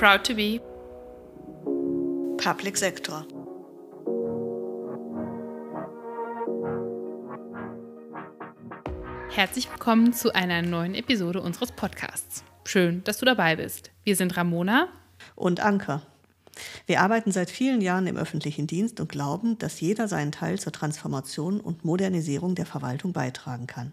Proud to be Public Sector. Herzlich willkommen zu einer neuen Episode unseres Podcasts. Schön, dass du dabei bist. Wir sind Ramona und Anke. Wir arbeiten seit vielen Jahren im öffentlichen Dienst und glauben, dass jeder seinen Teil zur Transformation und Modernisierung der Verwaltung beitragen kann.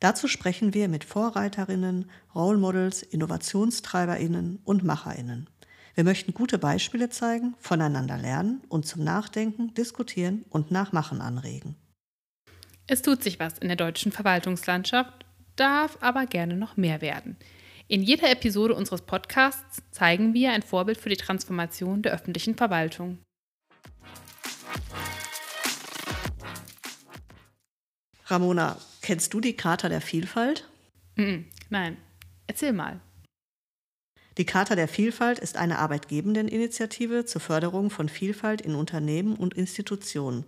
Dazu sprechen wir mit Vorreiterinnen, Role Models, Innovationstreiberinnen und Macherinnen. Wir möchten gute Beispiele zeigen, voneinander lernen und zum Nachdenken, Diskutieren und Nachmachen anregen. Es tut sich was in der deutschen Verwaltungslandschaft, darf aber gerne noch mehr werden. In jeder Episode unseres Podcasts zeigen wir ein Vorbild für die Transformation der öffentlichen Verwaltung. Ramona, kennst du die Charta der Vielfalt? Nein, erzähl mal. Die Charta der Vielfalt ist eine Arbeitgebendeninitiative zur Förderung von Vielfalt in Unternehmen und Institutionen.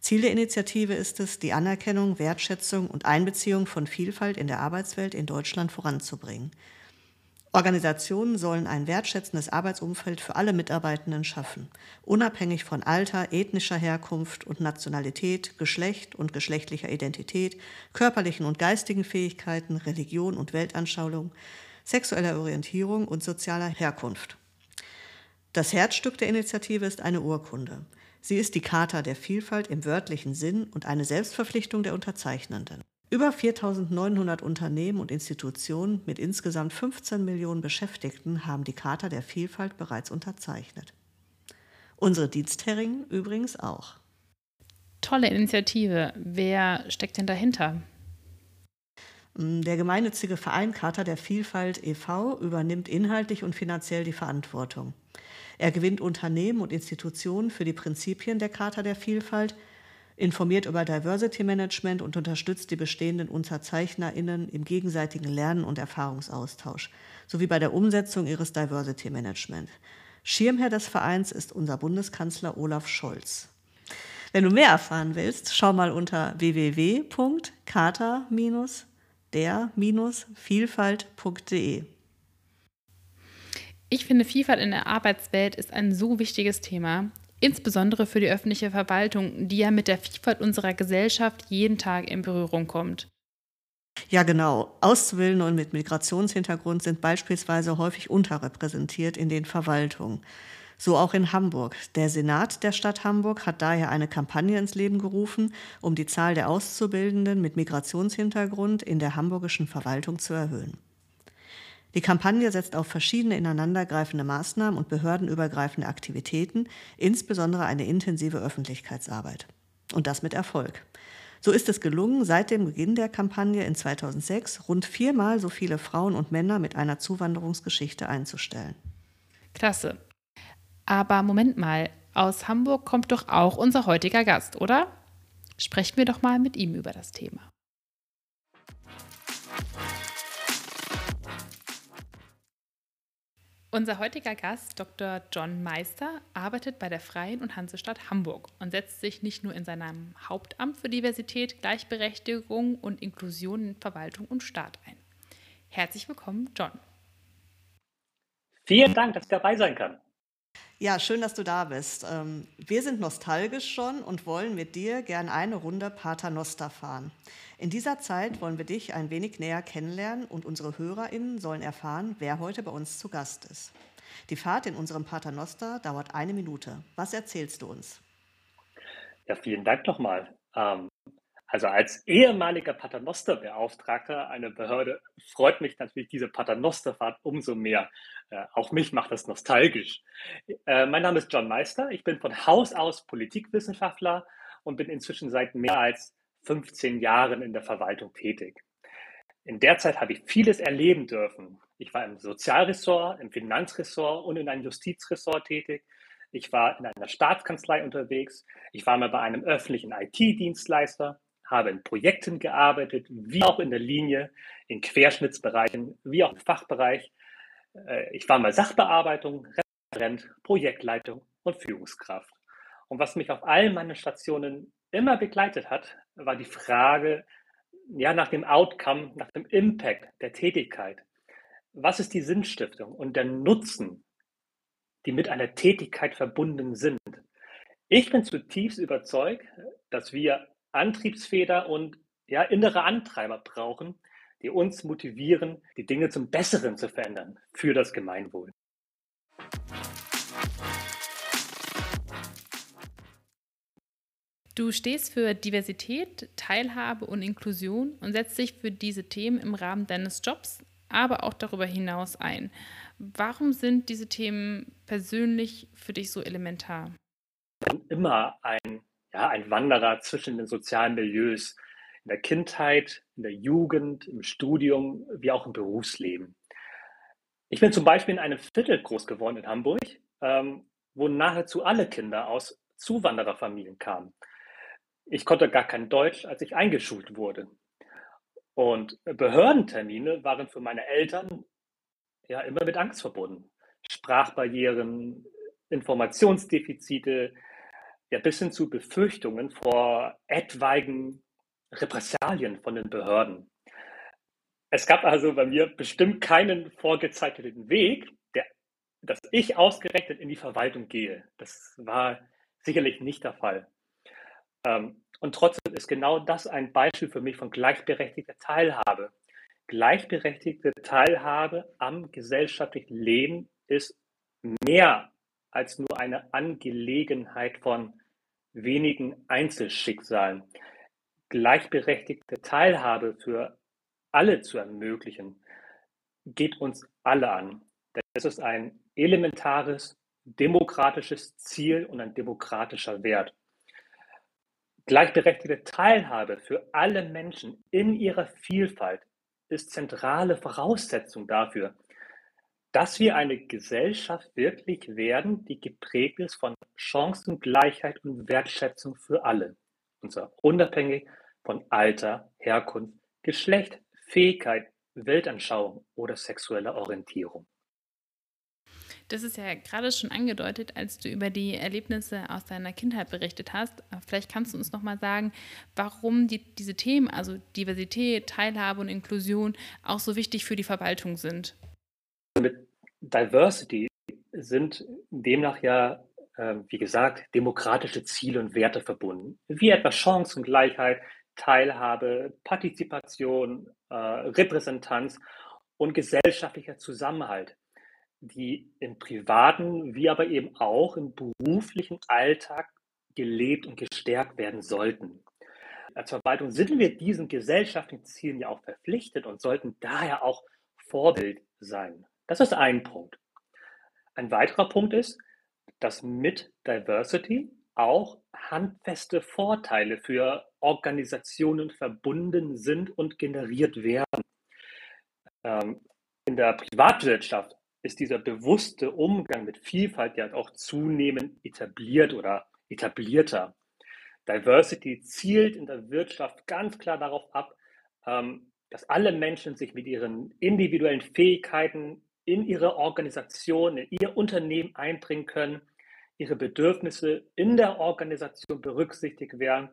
Ziel der Initiative ist es, die Anerkennung, Wertschätzung und Einbeziehung von Vielfalt in der Arbeitswelt in Deutschland voranzubringen. Organisationen sollen ein wertschätzendes Arbeitsumfeld für alle Mitarbeitenden schaffen, unabhängig von Alter, ethnischer Herkunft und Nationalität, Geschlecht und geschlechtlicher Identität, körperlichen und geistigen Fähigkeiten, Religion und Weltanschauung, sexueller Orientierung und sozialer Herkunft. Das Herzstück der Initiative ist eine Urkunde. Sie ist die Charta der Vielfalt im wörtlichen Sinn und eine Selbstverpflichtung der Unterzeichnenden. Über 4.900 Unternehmen und Institutionen mit insgesamt 15 Millionen Beschäftigten haben die Charta der Vielfalt bereits unterzeichnet. Unsere Dienstherringen übrigens auch. Tolle Initiative. Wer steckt denn dahinter? Mm, der gemeinnützige Verein Charta der Vielfalt e.V. übernimmt inhaltlich und finanziell die Verantwortung. Er gewinnt Unternehmen und Institutionen für die Prinzipien der Charta der Vielfalt, informiert über Diversity Management und unterstützt die bestehenden UnterzeichnerInnen im gegenseitigen Lernen und Erfahrungsaustausch sowie bei der Umsetzung ihres Diversity Management. Schirmherr des Vereins ist unser Bundeskanzler Olaf Scholz. Wenn du mehr erfahren willst, schau mal unter www.kata-der-vielfalt.de. Ich finde, Vielfalt in der Arbeitswelt ist ein so wichtiges Thema, insbesondere für die öffentliche Verwaltung, die ja mit der Vielfalt unserer Gesellschaft jeden Tag in Berührung kommt. Ja, genau. Auszubildende und mit Migrationshintergrund sind beispielsweise häufig unterrepräsentiert in den Verwaltungen. So auch in Hamburg. Der Senat der Stadt Hamburg hat daher eine Kampagne ins Leben gerufen, um die Zahl der Auszubildenden mit Migrationshintergrund in der hamburgischen Verwaltung zu erhöhen. Die Kampagne setzt auf verschiedene ineinandergreifende Maßnahmen und behördenübergreifende Aktivitäten, insbesondere eine intensive Öffentlichkeitsarbeit. Und das mit Erfolg. So ist es gelungen, seit dem Beginn der Kampagne in 2006 rund viermal so viele Frauen und Männer mit einer Zuwanderungsgeschichte einzustellen. Klasse. Aber Moment mal, aus Hamburg kommt doch auch unser heutiger Gast, oder? Sprechen wir doch mal mit ihm über das Thema. Unser heutiger Gast, Dr. John Meister, arbeitet bei der Freien und Hansestadt Hamburg und setzt sich nicht nur in seinem Hauptamt für Diversität, Gleichberechtigung und Inklusion in Verwaltung und Staat ein. Herzlich willkommen, John. Vielen Dank, dass ich dabei sein kann. Ja, schön, dass du da bist. Ähm, wir sind nostalgisch schon und wollen mit dir gern eine Runde Paternoster fahren. In dieser Zeit wollen wir dich ein wenig näher kennenlernen und unsere HörerInnen sollen erfahren, wer heute bei uns zu Gast ist. Die Fahrt in unserem Paternoster dauert eine Minute. Was erzählst du uns? Ja, vielen Dank nochmal. Ähm, also als ehemaliger Paternoster-Beauftragter einer Behörde freut mich natürlich diese Paternosterfahrt umso mehr. Äh, auch mich macht das nostalgisch. Äh, mein Name ist John Meister. Ich bin von Haus aus Politikwissenschaftler und bin inzwischen seit mehr als 15 Jahren in der Verwaltung tätig. In der Zeit habe ich vieles erleben dürfen. Ich war im Sozialressort, im Finanzressort und in einem Justizressort tätig. Ich war in einer Staatskanzlei unterwegs. Ich war mal bei einem öffentlichen IT-Dienstleister habe in Projekten gearbeitet, wie auch in der Linie, in Querschnittsbereichen, wie auch im Fachbereich. Äh, ich war mal Sachbearbeitung, Referent, Projektleitung und Führungskraft. Und was mich auf allen meinen Stationen immer begleitet hat, war die Frage ja, nach dem Outcome, nach dem Impact der Tätigkeit. Was ist die Sinnstiftung und der Nutzen die mit einer Tätigkeit verbunden sind. Ich bin zutiefst überzeugt, dass wir Antriebsfeder und ja, innere Antreiber brauchen, die uns motivieren, die Dinge zum Besseren zu verändern für das Gemeinwohl. Du stehst für Diversität, Teilhabe und Inklusion und setzt dich für diese Themen im Rahmen deines Jobs, aber auch darüber hinaus ein. Warum sind diese Themen persönlich für dich so elementar? Ich bin immer ein, ja, ein Wanderer zwischen den sozialen Milieus, in der Kindheit, in der Jugend, im Studium, wie auch im Berufsleben. Ich bin zum Beispiel in einem Viertel groß geworden in Hamburg, ähm, wo nahezu alle Kinder aus Zuwandererfamilien kamen. Ich konnte gar kein Deutsch, als ich eingeschult wurde. Und Behördentermine waren für meine Eltern ja immer mit Angst verbunden. Sprachbarrieren, Informationsdefizite, ja bis hin zu Befürchtungen vor etwaigen Repressalien von den Behörden. Es gab also bei mir bestimmt keinen vorgezeichneten Weg, der, dass ich ausgerechnet in die Verwaltung gehe. Das war sicherlich nicht der Fall. Ähm, und trotzdem ist genau das ein Beispiel für mich von gleichberechtigter Teilhabe. Gleichberechtigte Teilhabe am gesellschaftlichen Leben ist mehr als nur eine Angelegenheit von wenigen Einzelschicksalen. Gleichberechtigte Teilhabe für alle zu ermöglichen, geht uns alle an. Es ist ein elementares demokratisches Ziel und ein demokratischer Wert. Gleichberechtigte Teilhabe für alle Menschen in ihrer Vielfalt ist zentrale Voraussetzung dafür, dass wir eine Gesellschaft wirklich werden, die geprägt ist von Chancengleichheit und Wertschätzung für alle. Und zwar unabhängig von Alter, Herkunft, Geschlecht, Fähigkeit, Weltanschauung oder sexueller Orientierung. Das ist ja gerade schon angedeutet, als du über die Erlebnisse aus deiner Kindheit berichtet hast. Vielleicht kannst du uns noch mal sagen, warum die, diese Themen, also Diversität, Teilhabe und Inklusion, auch so wichtig für die Verwaltung sind. Mit Diversity sind demnach ja, äh, wie gesagt, demokratische Ziele und Werte verbunden, wie etwa Chancengleichheit, Teilhabe, Partizipation, äh, Repräsentanz und gesellschaftlicher Zusammenhalt die im privaten wie aber eben auch im beruflichen Alltag gelebt und gestärkt werden sollten. Als Verwaltung sind wir diesen gesellschaftlichen Zielen ja auch verpflichtet und sollten daher auch Vorbild sein. Das ist ein Punkt. Ein weiterer Punkt ist, dass mit Diversity auch handfeste Vorteile für Organisationen verbunden sind und generiert werden. Ähm, in der Privatwirtschaft ist dieser bewusste Umgang mit Vielfalt ja auch zunehmend etabliert oder etablierter. Diversity zielt in der Wirtschaft ganz klar darauf ab, ähm, dass alle Menschen sich mit ihren individuellen Fähigkeiten in ihre Organisation, in ihr Unternehmen einbringen können, ihre Bedürfnisse in der Organisation berücksichtigt werden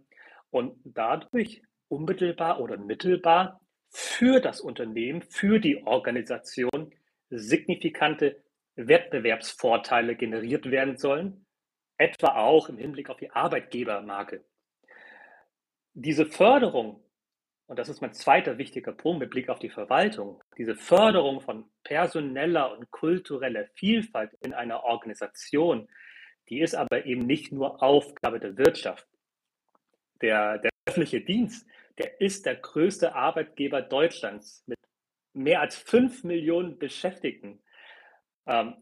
und dadurch unmittelbar oder mittelbar für das Unternehmen, für die Organisation signifikante Wettbewerbsvorteile generiert werden sollen, etwa auch im Hinblick auf die Arbeitgebermarke. Diese Förderung, und das ist mein zweiter wichtiger Punkt mit Blick auf die Verwaltung, diese Förderung von personeller und kultureller Vielfalt in einer Organisation, die ist aber eben nicht nur Aufgabe der Wirtschaft. Der, der öffentliche Dienst, der ist der größte Arbeitgeber Deutschlands mit mehr als fünf Millionen Beschäftigten. Ähm,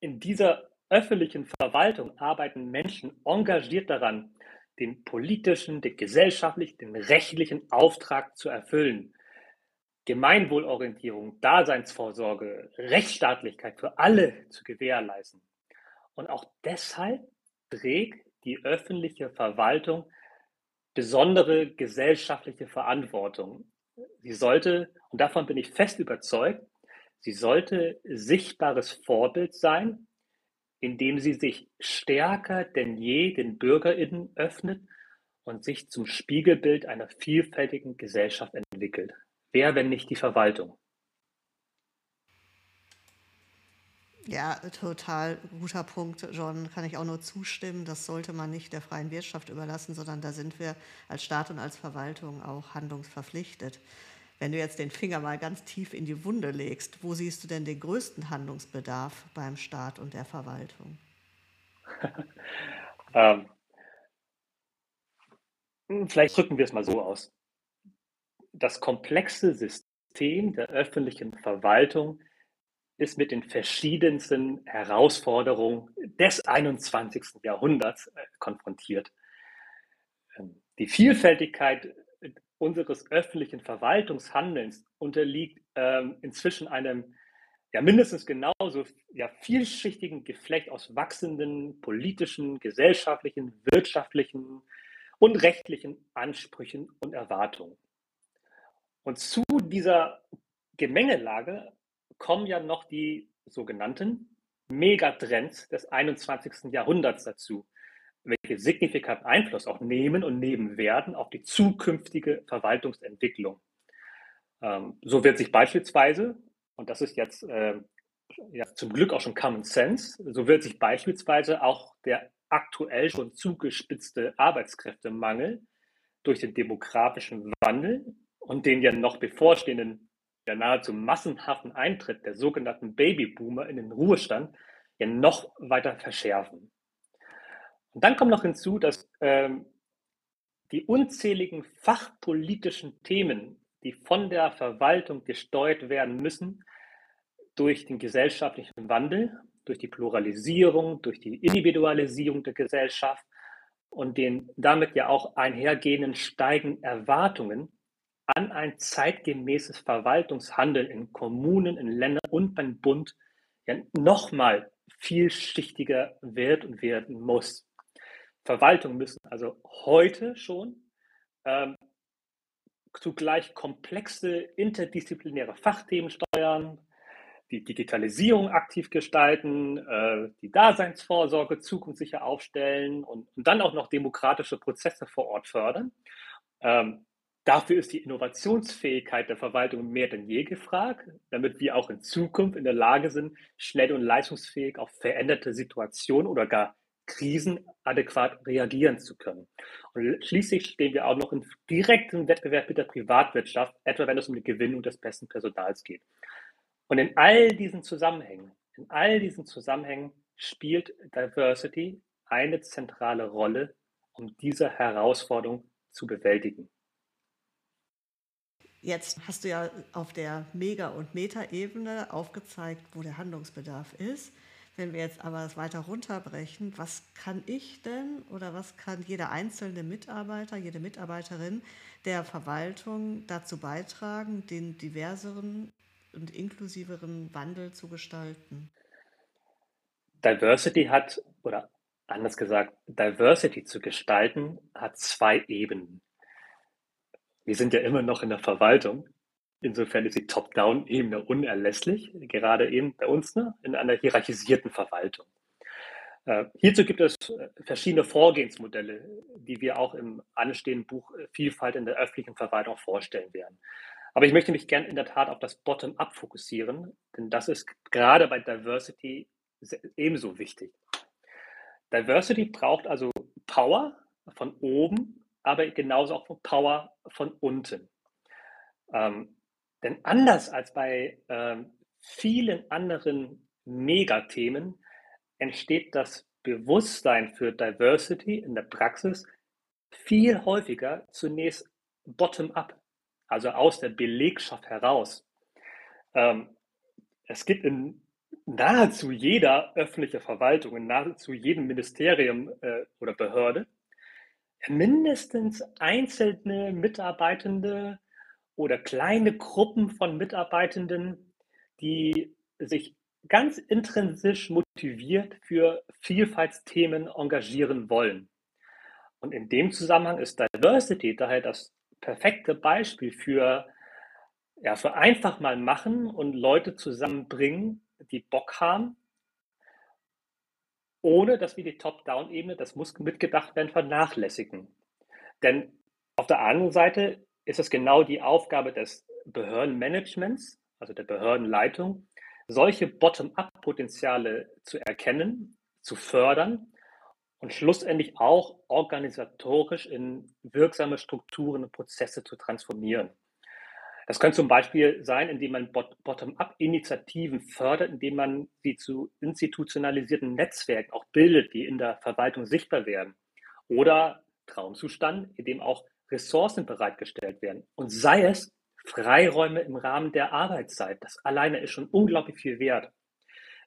in dieser öffentlichen Verwaltung arbeiten Menschen engagiert daran, den politischen, den gesellschaftlichen, den rechtlichen Auftrag zu erfüllen. Gemeinwohlorientierung, Daseinsvorsorge, Rechtsstaatlichkeit für alle zu gewährleisten. Und auch deshalb trägt die öffentliche Verwaltung besondere gesellschaftliche Verantwortung. Sie sollte, und davon bin ich fest überzeugt, sie sollte sichtbares Vorbild sein, indem sie sich stärker denn je den BürgerInnen öffnet und sich zum Spiegelbild einer vielfältigen Gesellschaft entwickelt. Wer, wenn nicht die Verwaltung? Ja, total guter Punkt, John. Kann ich auch nur zustimmen. Das sollte man nicht der freien Wirtschaft überlassen, sondern da sind wir als Staat und als Verwaltung auch handlungsverpflichtet. Wenn du jetzt den Finger mal ganz tief in die Wunde legst, wo siehst du denn den größten Handlungsbedarf beim Staat und der Verwaltung? ähm, vielleicht drücken wir es mal so aus. Das komplexe System der öffentlichen Verwaltung ist mit den verschiedensten Herausforderungen des 21. Jahrhunderts äh, konfrontiert. Ähm, die Vielfältigkeit unseres öffentlichen Verwaltungshandelns unterliegt ähm, inzwischen einem ja mindestens genauso ja, vielschichtigen Geflecht aus wachsenden politischen, gesellschaftlichen, wirtschaftlichen und rechtlichen Ansprüchen und Erwartungen. Und zu dieser Gemengelage kommen ja noch die sogenannten Megatrends des 21. Jahrhunderts dazu, welche signifikanten Einfluss auch nehmen und nehmen werden auf die zukünftige Verwaltungsentwicklung. Ähm, so wird sich beispielsweise, und das ist jetzt äh, ja, zum Glück auch schon Common Sense, so wird sich beispielsweise auch der aktuell schon zugespitzte Arbeitskräftemangel durch den demografischen Wandel und den ja noch bevorstehenden der nahezu massenhaften Eintritt der sogenannten Babyboomer in den Ruhestand ja noch weiter verschärfen. Und dann kommt noch hinzu, dass ähm, die unzähligen fachpolitischen Themen, die von der Verwaltung gesteuert werden müssen, durch den gesellschaftlichen Wandel, durch die Pluralisierung, durch die Individualisierung der Gesellschaft und den damit ja auch einhergehenden steigenden Erwartungen an ein zeitgemäßes Verwaltungshandeln in Kommunen, in Ländern und beim Bund ja nochmal vielschichtiger wird und werden muss. Verwaltungen müssen also heute schon ähm, zugleich komplexe interdisziplinäre Fachthemen steuern, die Digitalisierung aktiv gestalten, äh, die Daseinsvorsorge zukunftssicher aufstellen und, und, dann auch noch demokratische Prozesse vor Ort fördern. Ähm, Dafür ist die Innovationsfähigkeit der Verwaltung mehr denn je gefragt, damit wir auch in Zukunft in der Lage sind, schnell und leistungsfähig auf veränderte Situationen oder gar Krisen adäquat reagieren zu können. Und schließlich stehen wir auch noch in direktem Wettbewerb mit der Privatwirtschaft, etwa wenn es um die Gewinnung des besten Personals geht. Und in all diesen Zusammenhängen, in all diesen Zusammenhängen spielt Diversity eine zentrale Rolle, um diese Herausforderung zu bewältigen. Jetzt hast du ja auf der Mega- und Meta-Ebene aufgezeigt, wo der Handlungsbedarf ist. Wenn wir jetzt aber es weiter runterbrechen, was kann ich denn oder was kann jeder einzelne Mitarbeiter, jede Mitarbeiterin der Verwaltung dazu beitragen, den diverseren und inklusiveren Wandel zu gestalten? Diversity hat, oder anders gesagt, Diversity zu gestalten, hat zwei Ebenen wir sind ja immer noch in der Verwaltung. Insofern ist die Top-Down-Ebene unerlässlich, gerade eben bei uns ne, in einer hierarchisierten Verwaltung. Äh, hierzu gibt es äh, verschiedene Vorgehensmodelle, die wir auch im anstehenden Buch äh, Vielfalt in der öffentlichen Verwaltung vorstellen werden. Aber ich möchte mich gerne in der Tat auf das Bottom-up fokussieren, denn das ist gerade bei Diversity ebenso wichtig. Diversity braucht also Power von oben aber genauso auch Power von unten. Ähm, denn anders als bei ähm, vielen anderen Megathemen entsteht das Bewusstsein für Diversity in der Praxis viel häufiger zunächst bottom-up, also aus der Belegschaft heraus. Ähm, es gibt in nahezu jeder öffentlichen Verwaltung, in nahezu jedem Ministerium äh, oder Behörde mindestens einzelne Mitarbeitende oder kleine Gruppen von Mitarbeitenden, die sich ganz intrinsisch motiviert für Vielfaltsthemen engagieren wollen. Und in dem Zusammenhang ist Diversity daher das perfekte Beispiel für, ja, für einfach mal machen und Leute zusammenbringen, die Bock haben, ohne dass wir die Top-Down-Ebene, das muss mitgedacht werden, vernachlässigen. Denn auf der anderen Seite ist es genau die Aufgabe des Behördenmanagements, also der Behördenleitung, solche Bottom-up-Potenziale zu erkennen, zu fördern und schlussendlich auch organisatorisch in wirksame Strukturen und Prozesse zu transformieren. Das könnte zum Beispiel sein, indem man Bottom-up-Initiativen fördert, indem man sie zu institutionalisierten Netzwerken auch bildet, die in der Verwaltung sichtbar werden. Oder Traumzustand, in dem auch Ressourcen bereitgestellt werden. Und sei es Freiräume im Rahmen der Arbeitszeit. Das alleine ist schon unglaublich viel wert.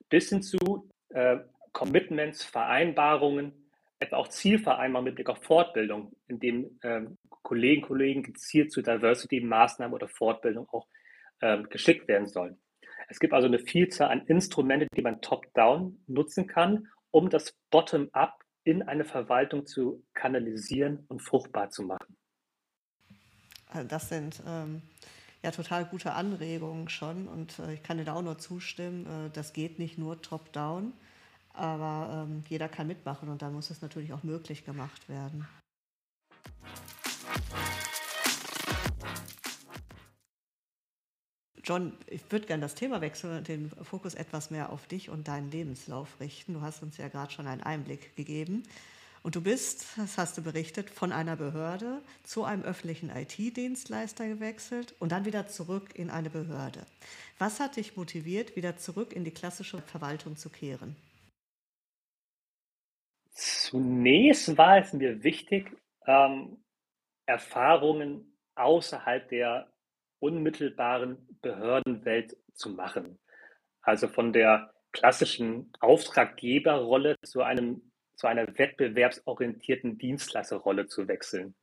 Bis hin zu äh, Commitments, Vereinbarungen, etwa auch Zielvereinbarungen mit Blick auf Fortbildung, in dem ähm, Kollegen, Kollegen gezielt zu Diversity-Maßnahmen oder Fortbildung auch ähm, geschickt werden sollen. Es gibt also eine Vielzahl an Instrumenten, die man top-down nutzen kann, um das Bottom-up in eine Verwaltung zu kanalisieren und fruchtbar zu machen. Also das sind ähm, ja total gute Anregungen schon und äh, ich kann dir da auch nur zustimmen. Äh, das geht nicht nur top-down, aber ähm, jeder kann mitmachen und dann muss es natürlich auch möglich gemacht werden. John, ich würde gerne das Thema wechseln und den Fokus etwas mehr auf dich und deinen Lebenslauf richten. Du hast uns ja gerade schon einen Einblick gegeben. Und du bist, das hast du berichtet, von einer Behörde zu einem öffentlichen IT-Dienstleister gewechselt und dann wieder zurück in eine Behörde. Was hat dich motiviert, wieder zurück in die klassische Verwaltung zu kehren? Zunächst war es mir wichtig, ähm, Erfahrungen außerhalb der unmittelbaren Behördenwelt zu machen. Also von der klassischen Auftraggeberrolle zu einem zu einer wettbewerbsorientierten Dienstleisterrolle zu wechseln.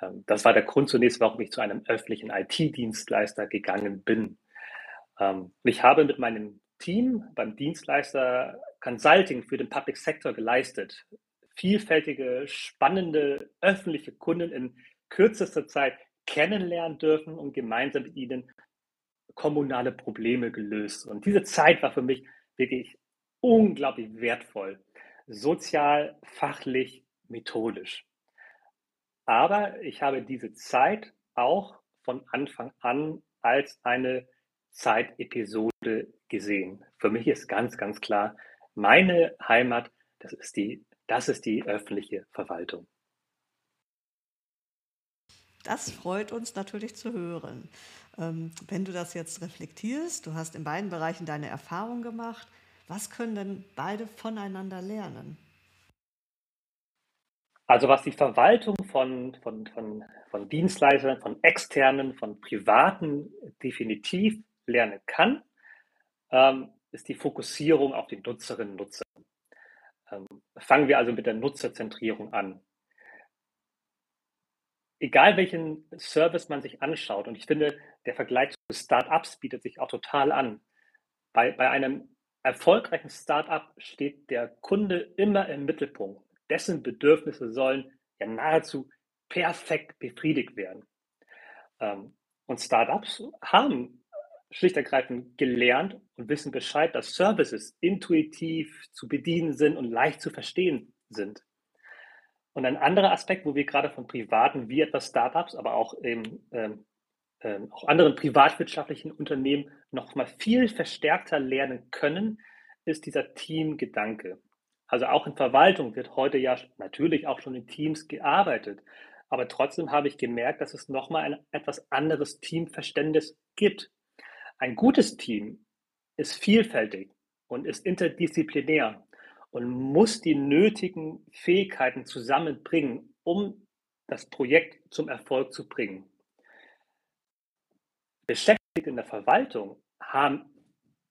Ähm, das war der Grund zunächst, warum ich zu einem öffentlichen IT-Dienstleister gegangen bin. Ähm, ich habe mit meinem Team beim Dienstleister Consulting für den Public Sector geleistet. Vielfältige, spannende öffentliche Kunden in kürzester Zeit kennenlernen dürfen und gemeinsam mit ihnen kommunale Probleme gelöst. Und diese Zeit war für mich wirklich unglaublich wertvoll. Sozial, fachlich, methodisch. Aber ich habe diese Zeit auch von Anfang an als eine Zeitepisode gesehen. Für mich ist ganz, ganz klar, meine Heimat, das ist die, das ist die öffentliche Verwaltung. Das freut uns natürlich zu hören. Ähm, wenn du das jetzt reflektierst, du hast in beiden Bereichen deine Erfahrung gemacht, was können denn beide voneinander lernen? Also was die Verwaltung von, von, von, von Dienstleistern, von externen, von privaten definitiv lernen kann, ähm, ist die Fokussierung auf die Nutzerinnen und Nutzer. Ähm, fangen wir also mit der Nutzerzentrierung an egal welchen Service man sich anschaut, und ich finde, der Vergleich zu Startups bietet sich auch total an. Bei, bei einem erfolgreichen Startup steht der Kunde immer im Mittelpunkt. Dessen Bedürfnisse sollen ja nahezu perfekt befriedigt werden. Ähm, und Startups haben schlicht ergreifend gelernt und wissen Bescheid, dass Services intuitiv zu bedienen sind und leicht zu verstehen sind. Und ein anderer Aspekt, wo wir gerade von privaten wie etwa Startups, aber auch eben, ähm, ähm, auch anderen privatwirtschaftlichen Unternehmen noch mal viel verstärkter lernen können, ist dieser Teamgedanke. Also auch in Verwaltung wird heute ja natürlich auch schon in Teams gearbeitet. Aber trotzdem habe ich gemerkt, dass es nochmal ein etwas anderes Teamverständnis gibt. Ein gutes Team ist vielfältig und ist interdisziplinär und muss die nötigen Fähigkeiten zusammenbringen, um das Projekt zum Erfolg zu bringen. Beschäftigte in der Verwaltung haben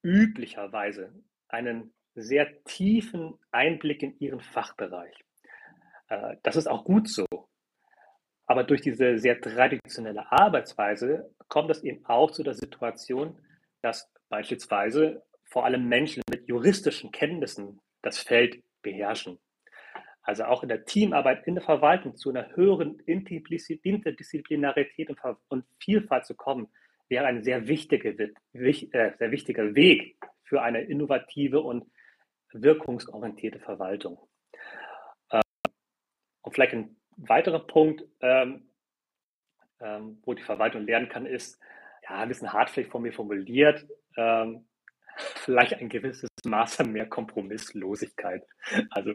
üblicherweise einen sehr tiefen Einblick in ihren Fachbereich. Äh, das ist auch gut so. Aber durch diese sehr traditionelle Arbeitsweise kommt es eben auch zu der Situation, dass beispielsweise vor allem Menschen mit juristischen Kenntnissen das Feld beherrschen. Also auch in der Teamarbeit in der Verwaltung zu einer höheren Interdisziplinarität und Vielfalt zu kommen, wäre ein sehr wichtiger, äh, sehr wichtiger Weg für eine innovative und wirkungsorientierte Verwaltung. Ähm, und vielleicht ein weiterer Punkt, ähm, ähm, wo die Verwaltung lernen kann, ist, ja, ein bisschen hart vielleicht von mir formuliert, vielleicht ein gewisses Maß an mehr Kompromisslosigkeit. Also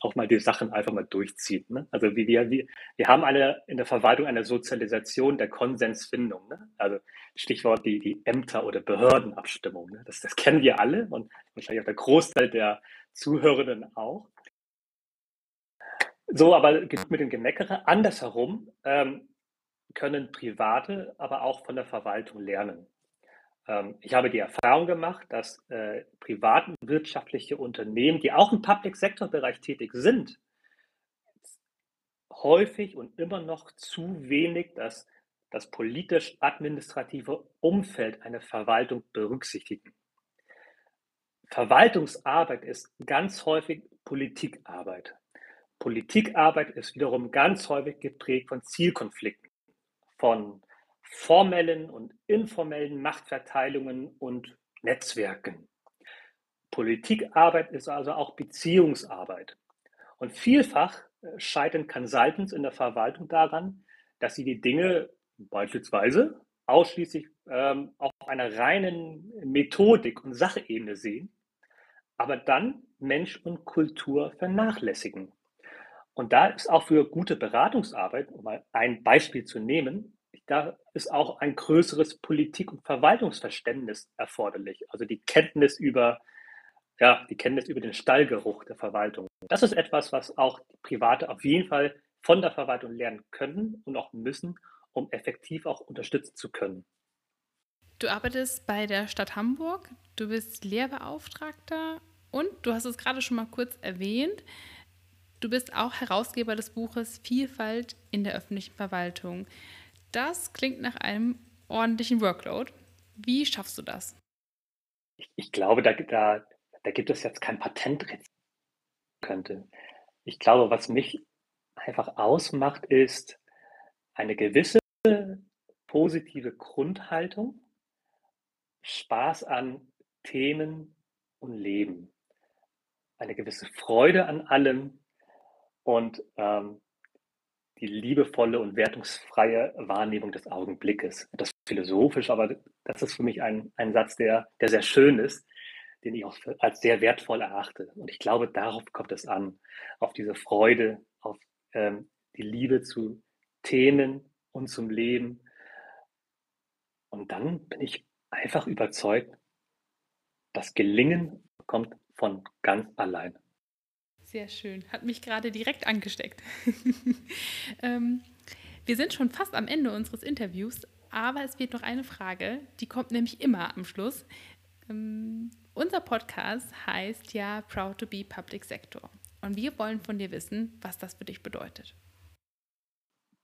auch mal die Sachen einfach mal durchzieht. Ne? Also wie wir, wir, wir haben alle in der Verwaltung eine Sozialisation der Konsensfindung. Ne? Also Stichwort die, die Ämter- oder Behördenabstimmung. Ne? Das, das kennen wir alle und wahrscheinlich auch der Großteil der Zuhörenden auch. So, aber mit dem Gemeckere andersherum ähm, können Private aber auch von der Verwaltung lernen. Ähm, ich habe die Erfahrung gemacht, dass äh, privatwirtschaftliche Unternehmen, die auch im Public-Sector-Bereich tätig sind, häufig und immer noch zu wenig das, das politisch-administrative Umfeld einer Verwaltung berücksichtigen. Verwaltungsarbeit ist ganz häufig Politikarbeit. Politikarbeit ist wiederum ganz häufig geprägt von Zielkonflikten, von formellen und informellen Machtverteilungen und Netzwerken. Politikarbeit ist also auch Beziehungsarbeit. Und vielfach äh, scheitern Consultants in der Verwaltung daran, dass sie die Dinge beispielsweise ausschließlich ähm, auf einer reinen Methodik- und Sachebene sehen, aber dann Mensch und Kultur vernachlässigen. Und da ist auch für gute Beratungsarbeit, um mal ein Beispiel zu nehmen, da ist auch ein größeres Politik- und Verwaltungsverständnis erforderlich. Also die Kenntnis über, ja, die Kenntnis über den Stallgeruch der Verwaltung. Das ist etwas, was auch Private auf jeden Fall von der Verwaltung lernen können und auch müssen, um effektiv auch unterstützen zu können. Du arbeitest bei der Stadt Hamburg, du bist Lehrbeauftragter und du hast es gerade schon mal kurz erwähnt, du bist auch Herausgeber des Buches Vielfalt in der öffentlichen Verwaltung. Das klingt nach einem ordentlichen Workload. Wie schaffst du das? Ich, ich glaube, da, da, da gibt es jetzt kein Patentrezept. Könnte. Ich glaube, was mich einfach ausmacht, ist eine gewisse positive Grundhaltung, Spaß an Themen und Leben, eine gewisse Freude an allem und ähm, die liebevolle und wertungsfreie Wahrnehmung des Augenblickes. Das ist philosophisch, aber das ist für mich ein, ein Satz, der, der sehr schön ist, den ich auch als sehr wertvoll erachte. Und ich glaube, darauf kommt es an, auf diese Freude, auf ähm, die Liebe zu Themen und zum Leben. Und dann bin ich einfach überzeugt, das Gelingen kommt von ganz allein. Sehr schön. Hat mich gerade direkt angesteckt. ähm, wir sind schon fast am Ende unseres Interviews, aber es wird noch eine Frage, die kommt nämlich immer am Schluss. Ähm, unser Podcast heißt ja Proud to be Public Sector. Und wir wollen von dir wissen, was das für dich bedeutet.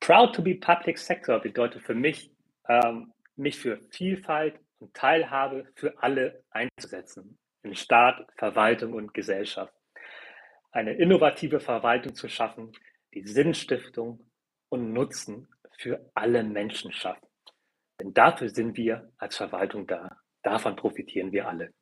Proud to be Public Sector bedeutet für mich, ähm, mich für Vielfalt und Teilhabe für alle einzusetzen. In Staat, Verwaltung und Gesellschaft eine innovative Verwaltung zu schaffen, die Sinnstiftung und Nutzen für alle Menschen schafft. Denn dafür sind wir als Verwaltung da. Davon profitieren wir alle.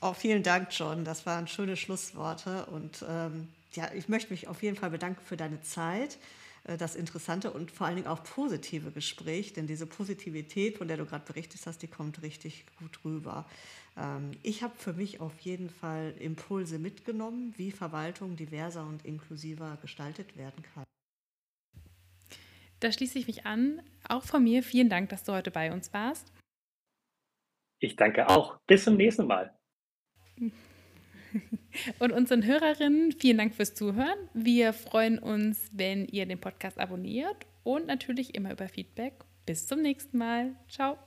Oh, vielen Dank, John. Das waren schöne Schlussworte. Und ähm, ja, ich möchte mich auf jeden Fall bedanken für deine Zeit, das interessante und vor allen Dingen auch positive Gespräch. Denn diese Positivität, von der du gerade berichtet hast, die kommt richtig gut rüber. Ähm, ich habe für mich auf jeden Fall Impulse mitgenommen, wie Verwaltung diverser und inklusiver gestaltet werden kann. Da schließe ich mich an. Auch von mir vielen Dank, dass du heute bei uns warst. Ich danke auch. Bis zum nächsten Mal. Und unseren Hörerinnen vielen Dank fürs Zuhören. Wir freuen uns, wenn ihr den Podcast abonniert und natürlich immer über Feedback. Bis zum nächsten Mal. Ciao.